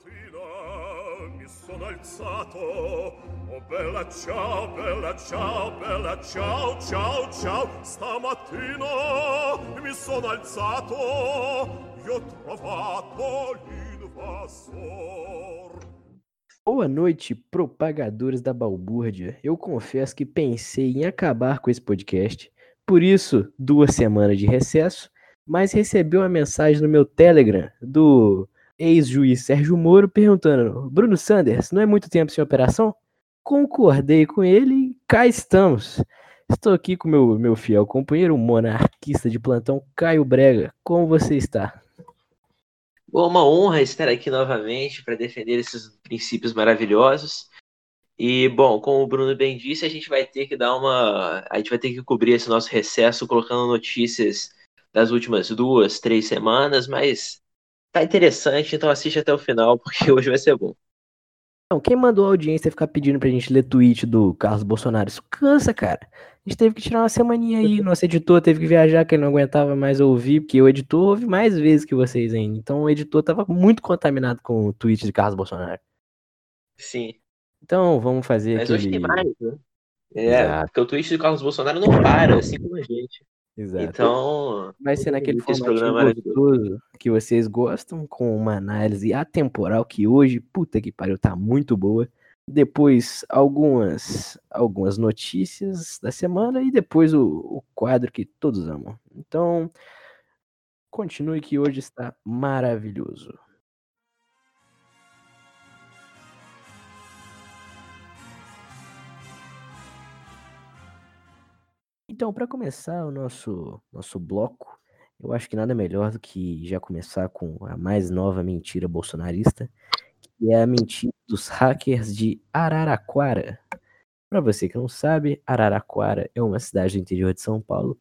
Stamattina mi sono alzato. Oh bella ciao, bella ciao, bella ciao, ciao, ciao. Stamattina mi sono alzato. Ho trovato l'invasor. Boa noite, propagadores da balbúrdia. Eu confesso que pensei em acabar com esse podcast, por isso, duas semanas de recesso, mas recebi uma mensagem no meu Telegram do ex-juiz Sérgio Moro perguntando: Bruno Sanders, não é muito tempo sem operação? Concordei com ele e cá estamos. Estou aqui com meu, meu fiel companheiro, monarquista de plantão Caio Brega. Como você está? Bom, uma honra estar aqui novamente para defender esses princípios maravilhosos. E, bom, como o Bruno bem disse, a gente vai ter que dar uma. A gente vai ter que cobrir esse nosso recesso colocando notícias das últimas duas, três semanas, mas tá interessante, então assiste até o final, porque hoje vai ser bom. Não, quem mandou a audiência ficar pedindo pra gente ler tweet do Carlos Bolsonaro? Isso cansa, cara. A gente teve que tirar uma semaninha aí, nosso editor teve que viajar, que ele não aguentava mais ouvir, porque o editor ouve mais vezes que vocês ainda. Então o editor tava muito contaminado com o tweet de Carlos Bolsonaro. Sim. Então vamos fazer Mas aquele... hoje tem mais, né? É, Exato. porque o tweet do Carlos Bolsonaro não para, assim como a gente. Exato. Então. Vai ser naquele é maravilhoso. gostoso que vocês gostam, com uma análise atemporal que hoje, puta que pariu, tá muito boa. Depois algumas algumas notícias da semana e depois o, o quadro que todos amam. Então, continue que hoje está maravilhoso. Então, para começar o nosso nosso bloco, eu acho que nada melhor do que já começar com a mais nova mentira bolsonarista, que é a mentira dos hackers de Araraquara. Para você que não sabe, Araraquara é uma cidade do interior de São Paulo.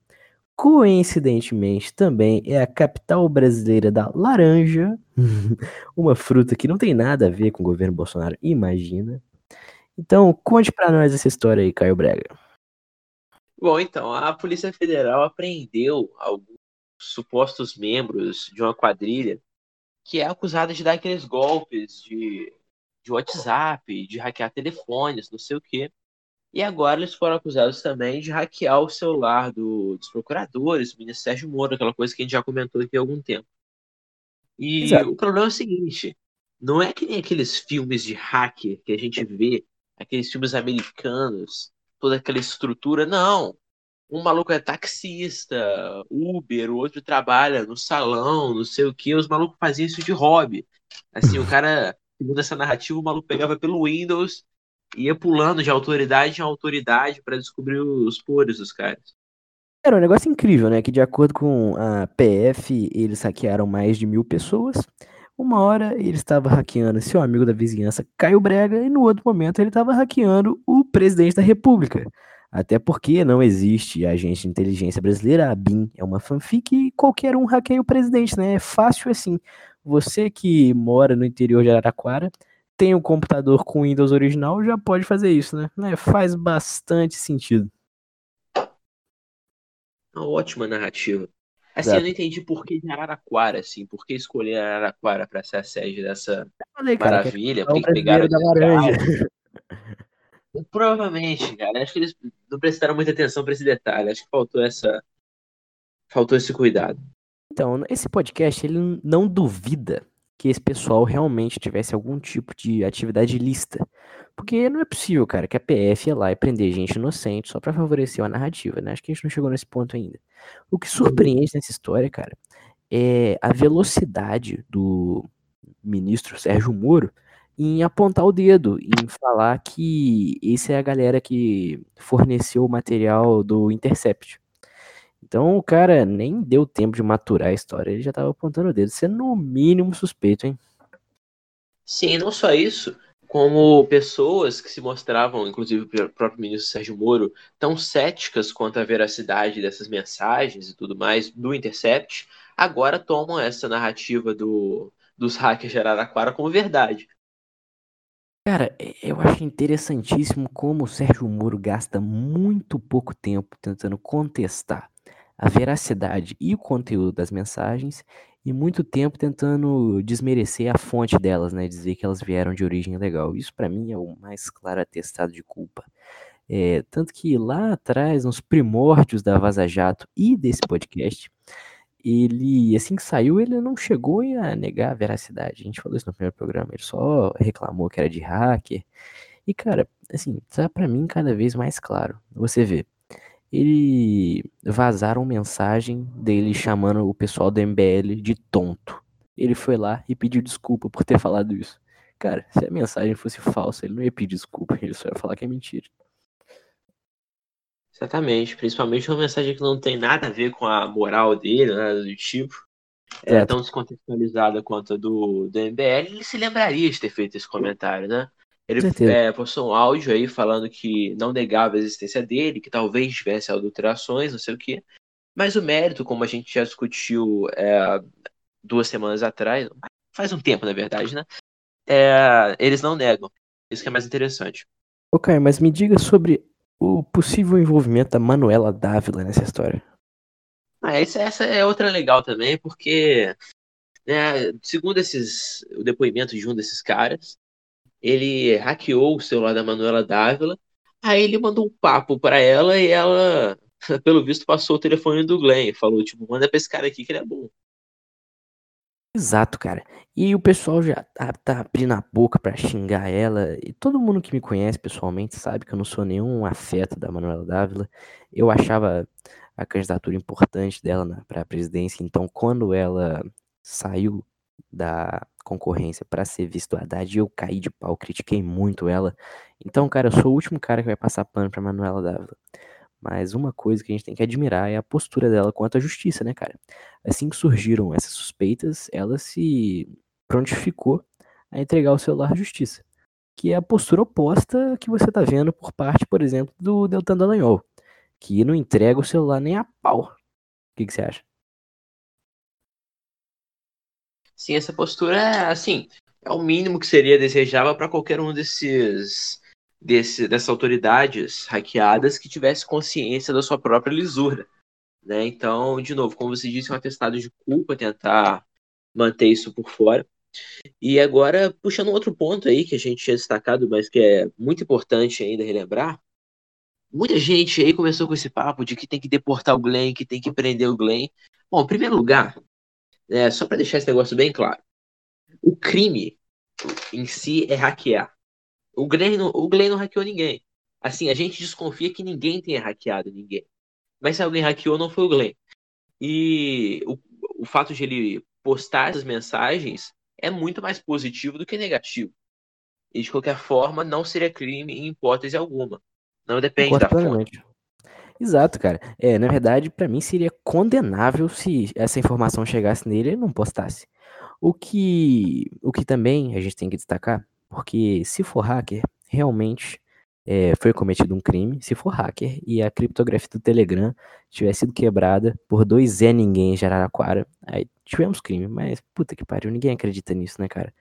Coincidentemente, também é a capital brasileira da laranja, uma fruta que não tem nada a ver com o governo Bolsonaro, imagina. Então, conte para nós essa história aí, Caio Brega. Bom, então, a Polícia Federal apreendeu alguns supostos membros de uma quadrilha que é acusada de dar aqueles golpes de, de WhatsApp, de hackear telefones, não sei o quê. E agora eles foram acusados também de hackear o celular do, dos procuradores, do ministro Sérgio Moro, aquela coisa que a gente já comentou aqui há algum tempo. E Exato. o problema é o seguinte: não é que nem aqueles filmes de hacker que a gente vê, aqueles filmes americanos, toda aquela estrutura, não. Um maluco é taxista, Uber, o outro trabalha no salão, não sei o que, os malucos faziam isso de hobby. Assim, o cara, segundo essa narrativa, o maluco pegava pelo Windows e ia pulando de autoridade em autoridade para descobrir os podres dos caras. Era um negócio incrível, né? Que de acordo com a PF, eles hackearam mais de mil pessoas. Uma hora ele estava hackeando seu amigo da vizinhança, Caio Brega, e no outro momento ele estava hackeando o presidente da República. Até porque não existe agente de inteligência brasileira, a BIM é uma fanfic e qualquer um hackeia o presidente, né? É fácil assim. Você que mora no interior de Araraquara, tem um computador com Windows original, já pode fazer isso, né? né? Faz bastante sentido. Uma ótima narrativa. Assim, Exato. eu não entendi por que de Araraquara, assim, por que escolher Araraquara para ser a sede dessa Falei, cara, que é maravilha, o por que que pegaram da laranja. Provavelmente, cara. Acho que eles não prestaram muita atenção para esse detalhe. Acho que faltou essa. Faltou esse cuidado. Então, esse podcast ele não duvida que esse pessoal realmente tivesse algum tipo de atividade ilícita. Porque não é possível, cara, que a PF ia lá e prender gente inocente só pra favorecer uma narrativa, né? Acho que a gente não chegou nesse ponto ainda. O que surpreende nessa história, cara, é a velocidade do ministro Sérgio Moro em apontar o dedo, em falar que esse é a galera que forneceu o material do Intercept. Então o cara nem deu tempo de maturar a história, ele já tava apontando o dedo. Isso é no mínimo suspeito, hein? Sim, não só isso, como pessoas que se mostravam, inclusive o próprio ministro Sérgio Moro, tão céticas quanto à veracidade dessas mensagens e tudo mais do Intercept, agora tomam essa narrativa do, dos hackers de Araraquara como verdade. Cara, eu acho interessantíssimo como o Sérgio Moro gasta muito pouco tempo tentando contestar a veracidade e o conteúdo das mensagens e muito tempo tentando desmerecer a fonte delas, né? Dizer que elas vieram de origem legal. Isso para mim é o mais claro atestado de culpa. É, tanto que lá atrás, nos primórdios da Vaza Jato e desse podcast, ele, assim que saiu, ele não chegou a negar a veracidade. A gente falou isso no primeiro programa, ele só reclamou que era de hacker. E, cara, assim, tá pra mim cada vez mais claro. Você vê, ele vazaram mensagem dele chamando o pessoal do MBL de tonto. Ele foi lá e pediu desculpa por ter falado isso. Cara, se a mensagem fosse falsa, ele não ia pedir desculpa, ele só ia falar que é mentira. Exatamente, principalmente uma mensagem que não tem nada a ver com a moral dele, nada do tipo. É, é tão descontextualizada quanto a do, do MBL, ele se lembraria de ter feito esse comentário, né? Ele é, postou um áudio aí falando que não negava a existência dele, que talvez tivesse adulterações, não sei o quê. Mas o mérito, como a gente já discutiu é, duas semanas atrás, faz um tempo, na verdade, né? É, eles não negam. Isso que é mais interessante. Ok, mas me diga sobre o possível envolvimento da Manuela Dávila nessa história. Ah, essa, essa é outra legal também, porque, né, segundo esses, o depoimento de um desses caras, ele hackeou o celular da Manuela Dávila, aí ele mandou um papo para ela e ela, pelo visto, passou o telefone do Glenn, falou, tipo, manda pra esse cara aqui que ele é bom. Exato, cara. E o pessoal já tá, tá abrindo a boca pra xingar ela. E todo mundo que me conhece pessoalmente sabe que eu não sou nenhum afeto da Manuela Dávila. Eu achava a candidatura importante dela para a presidência. Então, quando ela saiu da concorrência para ser visto Haddad, eu caí de pau, critiquei muito ela. Então, cara, eu sou o último cara que vai passar pano pra Manuela Dávila. Mas uma coisa que a gente tem que admirar é a postura dela quanto à justiça, né, cara? Assim que surgiram essas suspeitas, ela se prontificou a entregar o celular à justiça. Que é a postura oposta que você tá vendo por parte, por exemplo, do Deltan Dallagnol, que não entrega o celular nem a pau. O que, que você acha? Sim, essa postura é, assim, é o mínimo que seria desejável para qualquer um desses, desse, dessas autoridades hackeadas que tivesse consciência da sua própria lisura. Né? Então, de novo, como você disse, é um atestado de culpa tentar manter isso por fora. E agora, puxando um outro ponto aí que a gente tinha destacado, mas que é muito importante ainda relembrar, muita gente aí começou com esse papo de que tem que deportar o Glenn, que tem que prender o Glenn. Bom, em primeiro lugar, é, só para deixar esse negócio bem claro, o crime em si é hackear. O Glenn, não, o Glenn não hackeou ninguém. Assim, a gente desconfia que ninguém tenha hackeado ninguém. Mas se alguém hackeou, não foi o Glenn. E o, o fato de ele postar essas mensagens é muito mais positivo do que negativo. E de qualquer forma, não seria crime em hipótese alguma. Não depende da fonte. Exato, cara. É, na verdade, para mim seria condenável se essa informação chegasse nele e não postasse. O que, o que também a gente tem que destacar, porque se for hacker, realmente é, foi cometido um crime. Se for hacker e a criptografia do Telegram tivesse sido quebrada por dois Zé Ninguém de Araraquara, aí tivemos crime. Mas puta que pariu, ninguém acredita nisso, né, cara?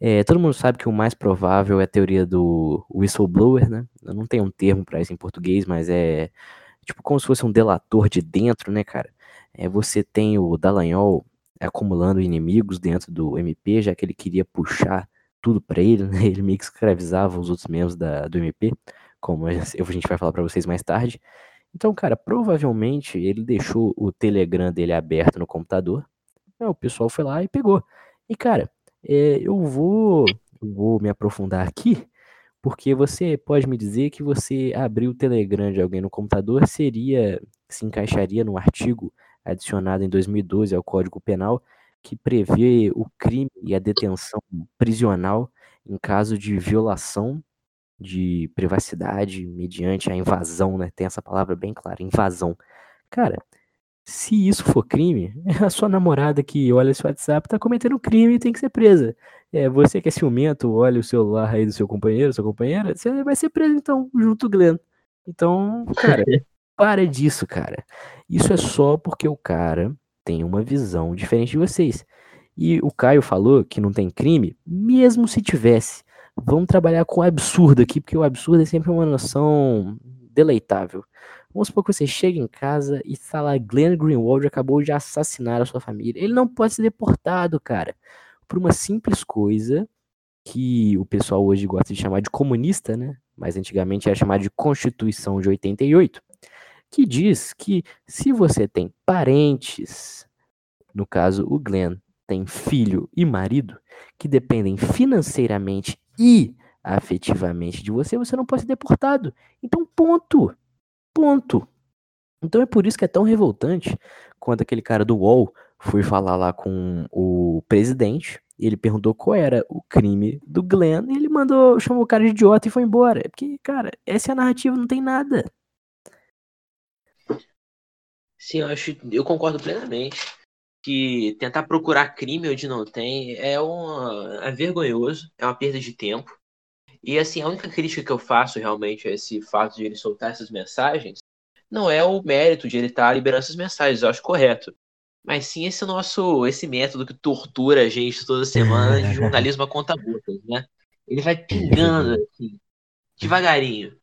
É, todo mundo sabe que o mais provável é a teoria do whistleblower, né? Eu não tenho um termo para isso em português, mas é tipo como se fosse um delator de dentro, né, cara? É, você tem o Dallagnol acumulando inimigos dentro do MP, já que ele queria puxar tudo para ele, né? Ele meio que escravizava os outros membros da, do MP, como a gente vai falar para vocês mais tarde. Então, cara, provavelmente ele deixou o Telegram dele aberto no computador. Né? O pessoal foi lá e pegou. E, cara, é, eu vou, eu vou me aprofundar aqui porque você pode me dizer que você abrir o Telegram de alguém no computador seria, se encaixaria no artigo adicionado em 2012 ao Código Penal, que prevê o crime e a detenção prisional em caso de violação de privacidade mediante a invasão, né? Tem essa palavra bem clara, invasão. Cara, se isso for crime, a sua namorada que olha seu WhatsApp tá cometendo crime e tem que ser presa. É, você que é ciumento, olha o celular aí do seu companheiro, sua companheira, você vai ser preso então, junto o Glenn. Então, cara, para disso, cara. Isso é só porque o cara tem uma visão diferente de vocês. E o Caio falou que não tem crime, mesmo se tivesse. Vamos trabalhar com o absurdo aqui, porque o absurdo é sempre uma noção deleitável. Vamos supor que você chega em casa e fala Glenn Greenwald acabou de assassinar a sua família. Ele não pode ser deportado, cara. Por uma simples coisa que o pessoal hoje gosta de chamar de comunista, né? Mas antigamente era chamado de Constituição de 88, que diz que se você tem parentes, no caso o Glenn tem filho e marido, que dependem financeiramente e afetivamente de você, você não pode ser deportado. Então, ponto. Ponto. Então é por isso que é tão revoltante quando aquele cara do UOL foi falar lá com o presidente. Ele perguntou qual era o crime do Glenn e ele mandou, chamou o cara de idiota e foi embora. Porque, cara, essa é a narrativa, não tem nada. Sim, eu acho, eu concordo plenamente que tentar procurar crime onde não tem é, uma, é vergonhoso, é uma perda de tempo. E assim, a única crítica que eu faço realmente a esse fato de ele soltar essas mensagens não é o mérito de ele estar liberando essas mensagens, eu acho correto. Mas sim esse nosso, esse método que tortura a gente toda semana de jornalismo a conta gotas, né? Ele vai pingando assim, devagarinho.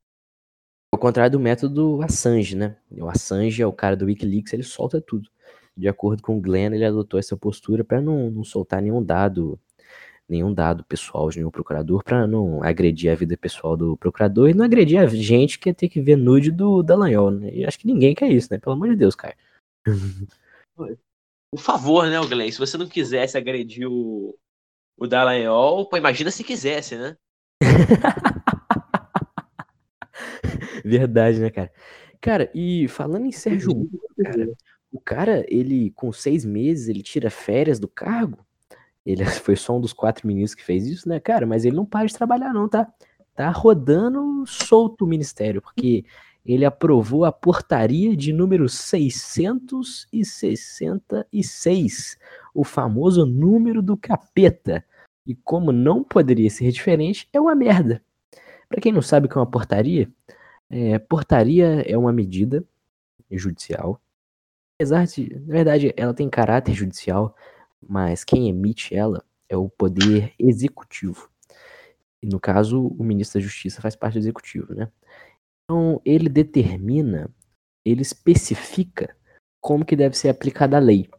Ao contrário do método Assange, né? O Assange é o cara do Wikileaks, ele solta tudo. De acordo com o Glenn, ele adotou essa postura para não, não soltar nenhum dado nenhum dado pessoal de nenhum procurador para não agredir a vida pessoal do procurador e não agredir a gente que ia ter que ver nude do Dallagnol, né? E acho que ninguém quer isso, né? Pelo amor de Deus, cara. Por favor, né, Glenn? Se você não quisesse agredir o, o Dallagnol, pô, imagina se quisesse, né? Verdade, né, cara? Cara, e falando em Sérgio Moro, cara, o cara, ele, com seis meses, ele tira férias do cargo? Ele foi só um dos quatro ministros que fez isso, né, cara? Mas ele não para de trabalhar, não, tá? Tá rodando solto o ministério, porque ele aprovou a portaria de número 666, o famoso número do capeta. E como não poderia ser diferente, é uma merda. Para quem não sabe o que é uma portaria, é, portaria é uma medida judicial. Apesar de, na verdade, ela tem caráter judicial, mas quem emite ela é o poder executivo. E no caso, o ministro da Justiça faz parte do executivo, né? Então, ele determina, ele especifica como que deve ser aplicada a lei.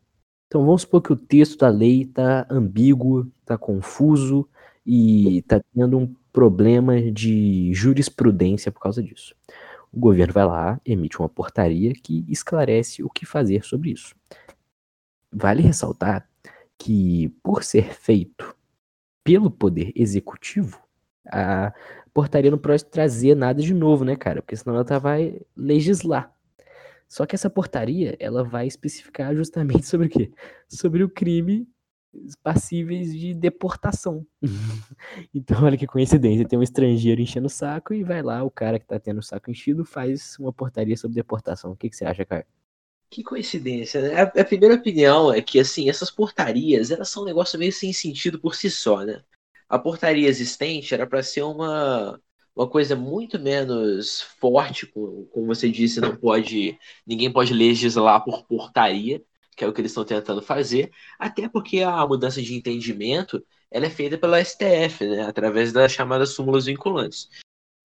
Então, vamos supor que o texto da lei está ambíguo, está confuso e está tendo um problema de jurisprudência por causa disso. O governo vai lá, emite uma portaria que esclarece o que fazer sobre isso. Vale ressaltar que, por ser feito pelo poder executivo, a portaria não pode trazer nada de novo, né, cara? Porque senão ela tá, vai legislar. Só que essa portaria, ela vai especificar justamente sobre o quê? Sobre o crime passíveis de deportação. então, olha que coincidência, tem um estrangeiro enchendo o saco e vai lá, o cara que tá tendo o saco enchido faz uma portaria sobre deportação. O que, que você acha, cara? Que coincidência, né? A, a, primeira opinião é que, assim, essas portarias, elas são um negócio meio sem sentido por si só, né? A portaria existente era para ser uma, uma coisa muito menos forte, como, você disse, não pode, ninguém pode legislar por portaria, que é o que eles estão tentando fazer, até porque a mudança de entendimento, ela é feita pela STF, né? Através das chamadas súmulas vinculantes.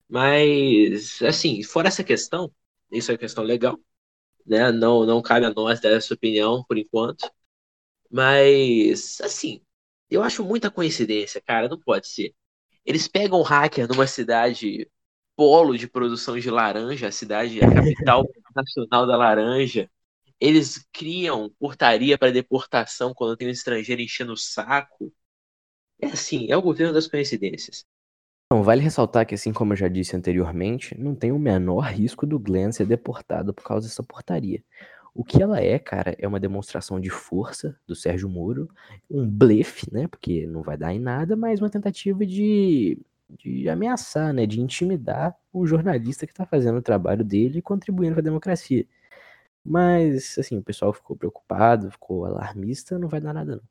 Mas, assim, fora essa questão, isso é questão legal, né? Não, não cabe a nós dar essa opinião por enquanto. Mas, assim, eu acho muita coincidência, cara, não pode ser. Eles pegam um hacker numa cidade polo de produção de laranja, a cidade, a capital nacional da laranja. Eles criam portaria para deportação quando tem um estrangeiro enchendo o saco. É assim, é o governo das coincidências. Bom, vale ressaltar que, assim como eu já disse anteriormente, não tem o menor risco do Glenn ser deportado por causa dessa portaria. O que ela é, cara, é uma demonstração de força do Sérgio Moro, um blefe, né? Porque não vai dar em nada, mas uma tentativa de, de ameaçar, né? De intimidar o jornalista que está fazendo o trabalho dele e contribuindo para a democracia. Mas, assim, o pessoal ficou preocupado, ficou alarmista, não vai dar nada não.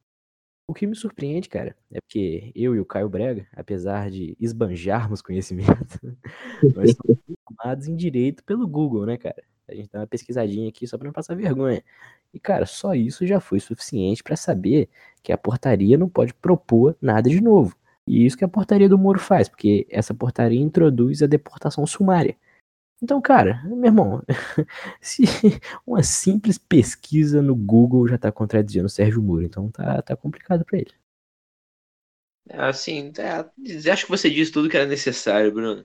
O que me surpreende, cara, é porque eu e o Caio Brega, apesar de esbanjarmos conhecimento, nós estamos formados em direito pelo Google, né, cara? A gente dá uma pesquisadinha aqui só para não passar vergonha. E, cara, só isso já foi suficiente para saber que a portaria não pode propor nada de novo. E isso que a portaria do Moro faz, porque essa portaria introduz a deportação sumária. Então, cara, meu irmão, se uma simples pesquisa no Google já tá contradizendo o Sérgio Moro, então tá, tá complicado para ele. É, assim, é, acho que você disse tudo que era necessário, Bruno.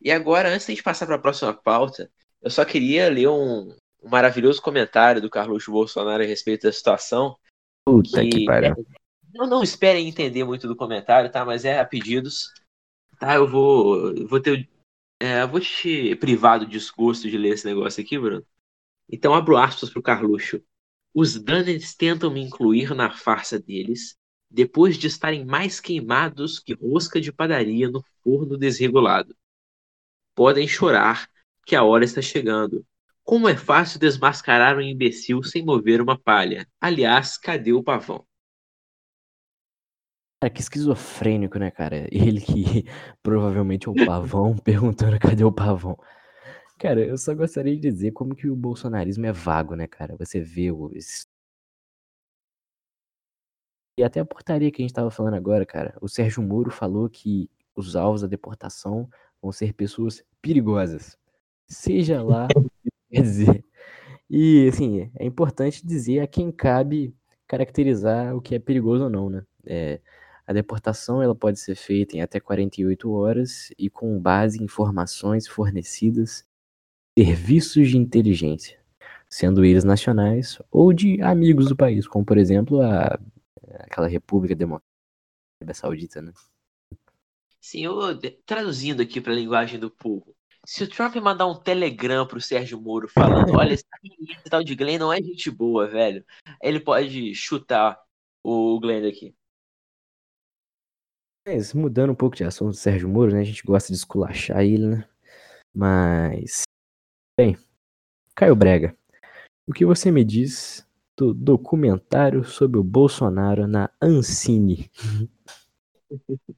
E agora, antes de gente passar para a próxima pauta, eu só queria ler um, um, maravilhoso comentário do Carlos Bolsonaro a respeito da situação. Puta que, que pariu. É, não, não esperem entender muito do comentário, tá? Mas é a pedidos. Tá, eu vou, eu vou ter é, vou te privar do desgosto de ler esse negócio aqui, Bruno. Então abro aspas pro Carluxo. Os Dunnets tentam me incluir na farsa deles, depois de estarem mais queimados que rosca de padaria no forno desregulado. Podem chorar, que a hora está chegando. Como é fácil desmascarar um imbecil sem mover uma palha. Aliás, cadê o pavão? Cara, que esquizofrênico, né, cara? Ele que provavelmente é o pavão, perguntando cadê o pavão. Cara, eu só gostaria de dizer como que o bolsonarismo é vago, né, cara? Você vê os. E até a portaria que a gente tava falando agora, cara. O Sérgio Moro falou que os alvos da deportação vão ser pessoas perigosas. Seja lá o que quer dizer. E, assim, é importante dizer a quem cabe caracterizar o que é perigoso ou não, né? É, a deportação ela pode ser feita em até 48 horas e com base em informações fornecidas serviços de inteligência, sendo eles nacionais ou de amigos do país, como por exemplo a, aquela República Democrática Saudita, né? Sim, eu, traduzindo aqui para a linguagem do povo. Se o Trump mandar um telegram pro Sérgio Moro falando, olha, esse tal de Glenn não é gente boa, velho, ele pode chutar o Glenn aqui. Mas mudando um pouco de assunto do Sérgio Moro, né? A gente gosta de esculachar ele, né? Mas. Bem, Caio Brega, o que você me diz do documentário sobre o Bolsonaro na Ancine?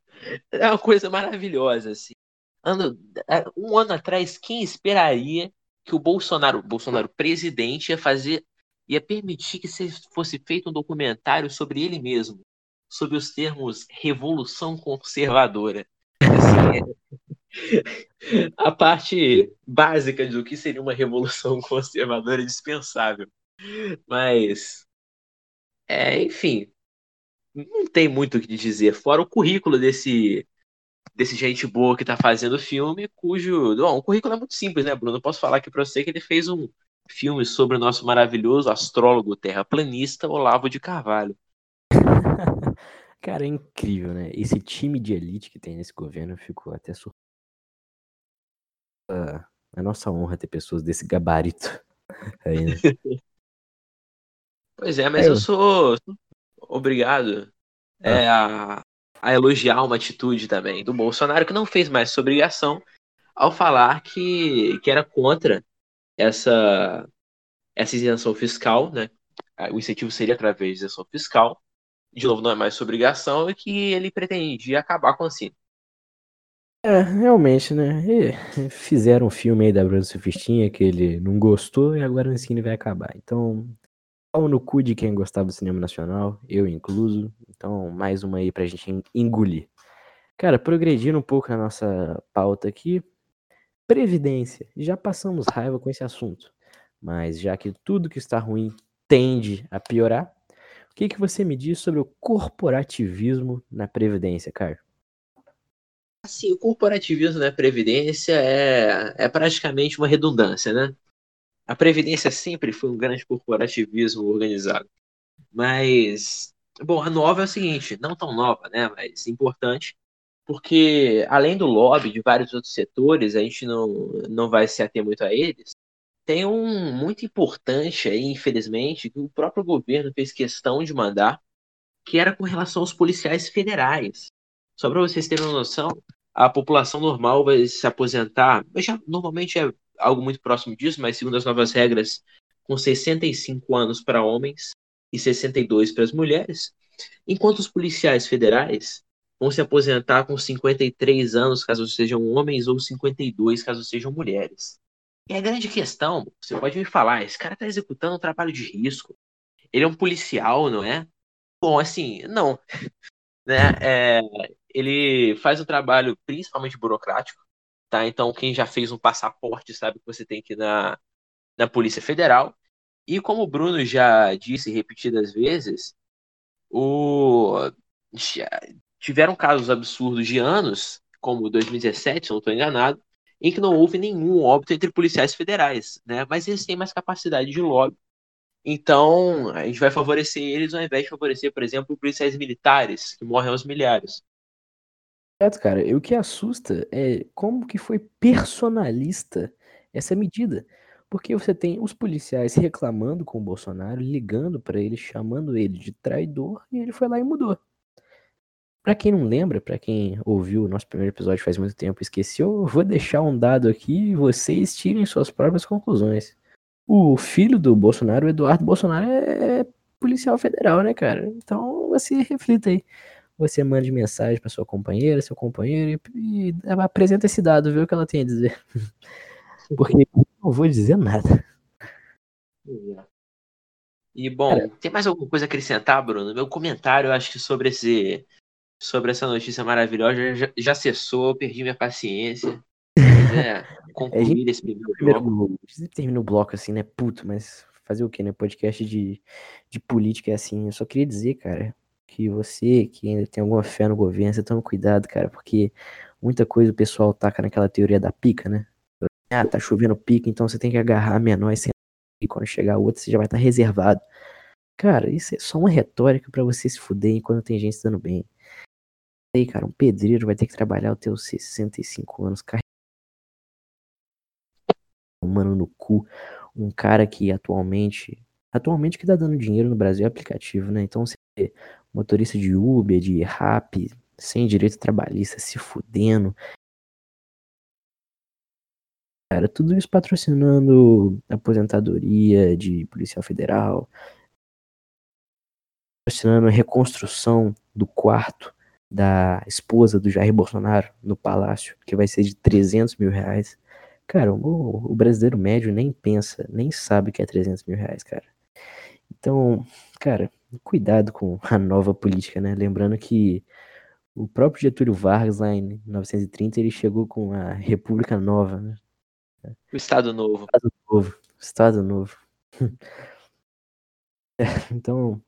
É uma coisa maravilhosa, assim. Ano, é, um ano atrás, quem esperaria que o Bolsonaro, Bolsonaro presidente, ia fazer, ia permitir que fosse feito um documentário sobre ele mesmo? sob os termos revolução conservadora. Assim, é... a parte básica do que seria uma revolução conservadora é dispensável. Mas, é, enfim, não tem muito o que dizer, fora o currículo desse desse gente boa que tá fazendo o filme, cujo. Bom, o currículo é muito simples, né, Bruno? Eu posso falar aqui pra você que ele fez um filme sobre o nosso maravilhoso astrólogo terraplanista Olavo de Carvalho. Cara, é incrível, né? Esse time de elite que tem nesse governo ficou até surpreso. É nossa honra ter pessoas desse gabarito aí, né? Pois é, mas é, eu sou obrigado ah. é, a, a elogiar uma atitude também do Bolsonaro que não fez mais sua obrigação ao falar que, que era contra essa, essa isenção fiscal, né? O incentivo seria através de isenção fiscal de novo, não é mais sua obrigação, e que ele pretendia acabar com a Ancine. É, realmente, né? E fizeram um filme aí da Bruna Sufistinha que ele não gostou e agora o Ancine vai acabar. Então, pau no cu de quem gostava do cinema nacional, eu incluso. Então, mais uma aí pra gente engolir. Cara, progredindo um pouco na nossa pauta aqui, Previdência. Já passamos raiva com esse assunto. Mas já que tudo que está ruim tende a piorar, que, que você me diz sobre o corporativismo na Previdência, Caio? Assim, o corporativismo na Previdência é, é praticamente uma redundância, né? A Previdência sempre foi um grande corporativismo organizado. Mas, bom, a nova é o seguinte, não tão nova, né? Mas importante, porque além do lobby de vários outros setores, a gente não, não vai se ater muito a eles, tem um muito importante aí, infelizmente, que o próprio governo fez questão de mandar, que era com relação aos policiais federais. Só para vocês terem uma noção, a população normal vai se aposentar, já normalmente é algo muito próximo disso, mas segundo as novas regras, com 65 anos para homens e 62 para as mulheres, enquanto os policiais federais vão se aposentar com 53 anos, caso sejam homens, ou 52, caso sejam mulheres. E a grande questão, você pode me falar, esse cara está executando um trabalho de risco. Ele é um policial, não é? Bom, assim, não. né? É, ele faz um trabalho principalmente burocrático. Tá? Então, quem já fez um passaporte sabe que você tem que ir na, na Polícia Federal. E como o Bruno já disse repetidas vezes, o... tiveram casos absurdos de anos, como 2017, se não estou enganado, em que não houve nenhum óbito entre policiais federais, né? Mas eles têm mais capacidade de lobby. Então, a gente vai favorecer eles ao invés de favorecer, por exemplo, policiais militares, que morrem aos milhares. Cara. E o que assusta é como que foi personalista essa medida. Porque você tem os policiais reclamando com o Bolsonaro, ligando para ele, chamando ele de traidor, e ele foi lá e mudou. Para quem não lembra, para quem ouviu o nosso primeiro episódio faz muito tempo e esqueceu, eu vou deixar um dado aqui e vocês tirem suas próprias conclusões. O filho do Bolsonaro, o Eduardo Bolsonaro, é policial federal, né, cara? Então você reflita aí. Você mande mensagem para sua companheira, seu companheiro e, e apresenta esse dado, vê o que ela tem a dizer. Porque eu não vou dizer nada. E bom, Cara, tem mais alguma coisa a acrescentar, Bruno? Meu comentário, acho que sobre esse sobre essa notícia maravilhosa já, já cessou, perdi minha paciência. É, concluir é, gente, esse primeiro bloco. Termina o bloco assim, né? Puto, mas fazer o quê, né? Podcast de, de política é assim. Eu só queria dizer, cara, que você que ainda tem alguma fé no governo, você toma cuidado, cara, porque muita coisa o pessoal taca naquela teoria da pica, né? Ah, tá chovendo pica, então você tem que agarrar a menor e quando chegar a outra você já vai estar tá reservado. Cara, isso é só uma retórica para você se fuder enquanto tem gente dando bem. Aí, cara, um pedreiro vai ter que trabalhar até os 65 anos, carregando mano no cu. Um cara que atualmente. Atualmente que tá dando dinheiro no Brasil é aplicativo, né? Então você motorista de Uber, de Rap, sem direito trabalhista, se fudendo. Cara, tudo isso patrocinando aposentadoria de policial federal, patrocinando a reconstrução do quarto da esposa do Jair Bolsonaro no palácio, que vai ser de 300 mil reais. Cara, o, o brasileiro médio nem pensa, nem sabe que é 300 mil reais, cara. Então, cara, cuidado com a nova política, né? Lembrando que o próprio Getúlio Vargas, lá em 1930, ele chegou com a República Nova, né? O Estado Novo. Estado Novo. Estado Novo. É, então,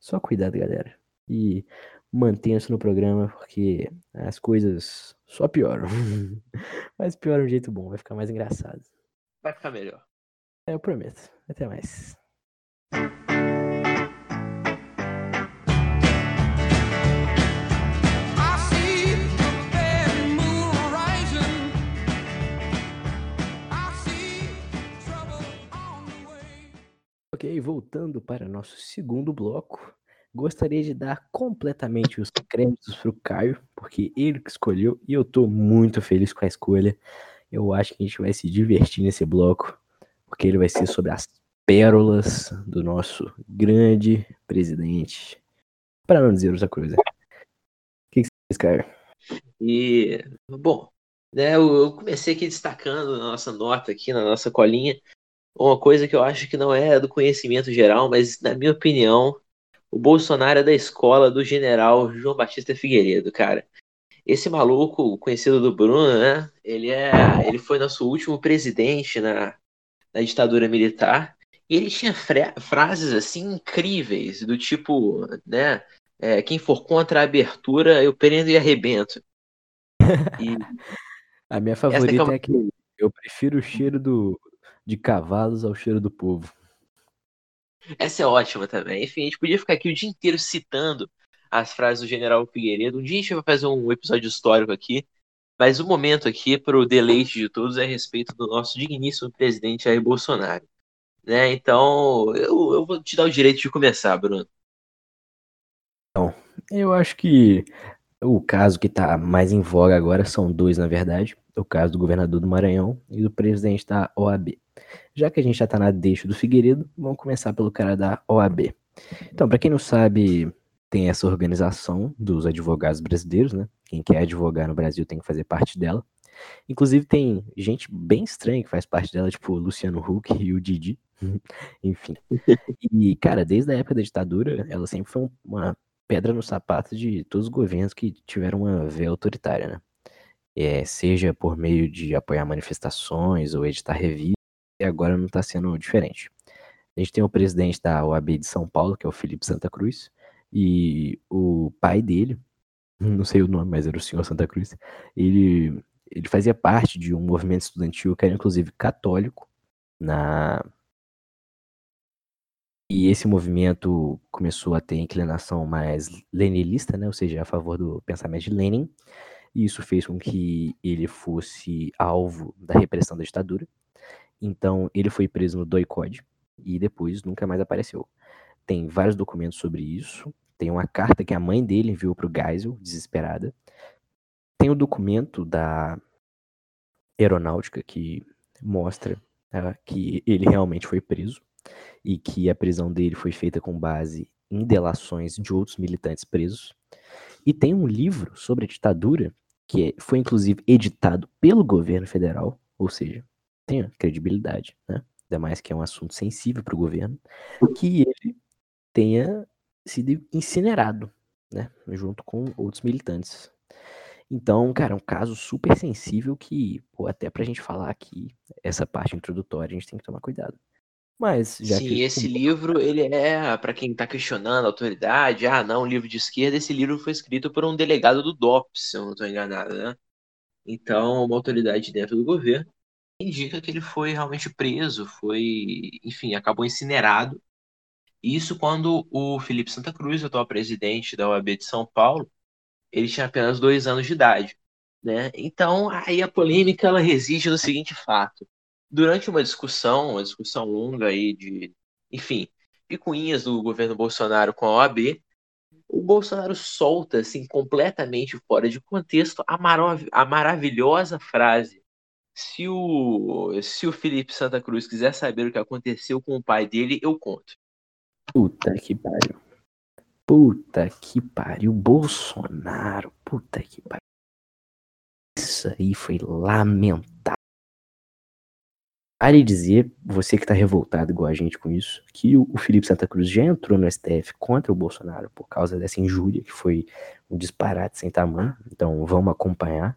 só cuidado, galera. E mantenha-se no programa, porque as coisas só pioram. Mas pioram de um jeito bom, vai ficar mais engraçado. Vai ficar melhor. É, eu prometo. Até mais. Ok, voltando para nosso segundo bloco, gostaria de dar completamente os créditos para o Caio, porque ele que escolheu e eu estou muito feliz com a escolha. Eu acho que a gente vai se divertir nesse bloco, porque ele vai ser sobre as pérolas do nosso grande presidente. Para não dizer outra coisa. O que, que você fez, Caio? E, bom, né, eu comecei aqui destacando na nossa nota aqui, na nossa colinha, uma coisa que eu acho que não é do conhecimento geral, mas na minha opinião, o Bolsonaro é da escola do general João Batista Figueiredo, cara. Esse maluco, conhecido do Bruno, né? Ele é, ele foi nosso último presidente na, na ditadura militar. E ele tinha frases assim incríveis, do tipo, né? É, quem for contra a abertura, eu prendo e arrebento. E a minha favorita é, é que eu prefiro o cheiro do, de cavalos ao cheiro do povo. Essa é ótima também. Enfim, a gente podia ficar aqui o dia inteiro citando as frases do General Figueiredo. Um dia a gente vai fazer um episódio histórico aqui, mas o momento aqui, para o deleite de todos, é a respeito do nosso digníssimo presidente Jair Bolsonaro. Né? Então, eu, eu vou te dar o direito de começar, Bruno. Então, eu acho que o caso que está mais em voga agora são dois, na verdade. O caso do governador do Maranhão e do presidente da OAB. Já que a gente já tá na deixa do Figueiredo, vamos começar pelo cara da OAB. Então, para quem não sabe, tem essa organização dos advogados brasileiros, né? Quem quer advogar no Brasil tem que fazer parte dela. Inclusive tem gente bem estranha que faz parte dela, tipo o Luciano Huck e o Didi. Enfim. E, cara, desde a época da ditadura, ela sempre foi uma pedra no sapato de todos os governos que tiveram uma veia autoritária, né? é, seja por meio de apoiar manifestações ou editar revistas, e agora não está sendo diferente. A gente tem o presidente da OAB de São Paulo, que é o Felipe Santa Cruz, e o pai dele, não sei o nome, mas era o senhor Santa Cruz, ele, ele fazia parte de um movimento estudantil que era inclusive católico, na e esse movimento começou a ter inclinação mais leninista, né, ou seja, a favor do pensamento de Lenin, e isso fez com que ele fosse alvo da repressão da ditadura. Então, ele foi preso no Doicode e depois nunca mais apareceu. Tem vários documentos sobre isso. Tem uma carta que a mãe dele enviou para o Geisel, desesperada. Tem o documento da aeronáutica que mostra uh, que ele realmente foi preso e que a prisão dele foi feita com base em delações de outros militantes presos. E tem um livro sobre a ditadura que é, foi inclusive editado pelo governo federal, ou seja, tem credibilidade, né? Ainda mais que é um assunto sensível para o governo, que ele tenha sido incinerado, né? Junto com outros militantes. Então, cara, é um caso super sensível que, pô, até pra gente falar aqui, essa parte introdutória, a gente tem que tomar cuidado. Mas já Sim, que esse livro, ele é, para quem está questionando a autoridade, ah, não, um livro de esquerda, esse livro foi escrito por um delegado do DOPS, se eu não estou enganado, né? Então, uma autoridade dentro do governo indica que ele foi realmente preso, foi, enfim, acabou incinerado. Isso quando o Felipe Santa Cruz, atual presidente da OAB de São Paulo, ele tinha apenas dois anos de idade, né? Então, aí a polêmica ela reside no seguinte fato durante uma discussão, uma discussão longa aí de, enfim, picuinhas do governo Bolsonaro com a OAB, o Bolsonaro solta, assim, completamente fora de contexto, a, marav a maravilhosa frase. Se o, se o Felipe Santa Cruz quiser saber o que aconteceu com o pai dele, eu conto. Puta que pariu. Puta que pariu. Bolsonaro. Puta que pariu. Isso aí foi lamentável. Vale dizer, você que está revoltado igual a gente com isso, que o, Felipe Santa Cruz já entrou no STF contra o Bolsonaro por causa dessa injúria, que foi um disparate sem tamanho. Então vamos acompanhar.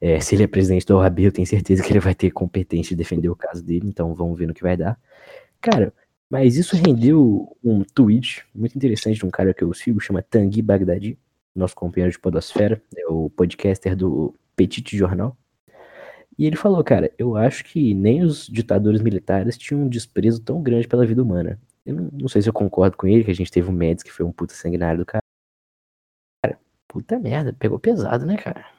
É, se ele é presidente da OAB, eu tenho certeza que ele vai ter competência de defender o caso dele, então vamos ver no que vai dar. Cara, mas isso rendeu um tweet muito interessante de um cara que eu sigo, chama Tanguy Bagdadi, nosso companheiro de podosfera, é o podcaster do Petit Jornal. E ele falou, cara, eu acho que nem os ditadores militares tinham um desprezo tão grande pela vida humana. Eu não, não sei se eu concordo com ele, que a gente teve um Médici que foi um puta sanguinário do cara. Cara, puta merda, pegou pesado, né, cara?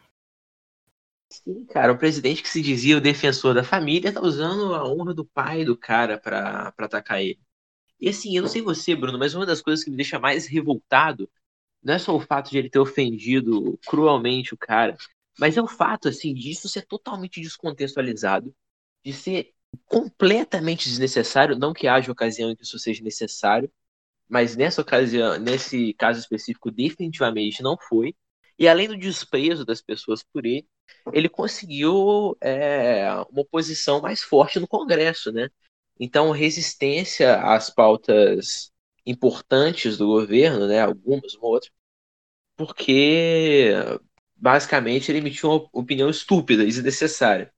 Sim, cara, o presidente que se dizia o defensor da família tá usando a honra do pai do cara pra, pra atacar ele. E assim, eu não sei você, Bruno, mas uma das coisas que me deixa mais revoltado não é só o fato de ele ter ofendido cruelmente o cara, mas é o fato, assim, disso ser totalmente descontextualizado, de ser completamente desnecessário, não que haja ocasião em que isso seja necessário, mas nessa ocasião, nesse caso específico, definitivamente não foi. E além do desprezo das pessoas por ele, ele conseguiu é, uma posição mais forte no Congresso, né? Então, resistência às pautas importantes do governo, né? Algumas, uma outra, porque basicamente ele emitiu uma opinião estúpida e desnecessária.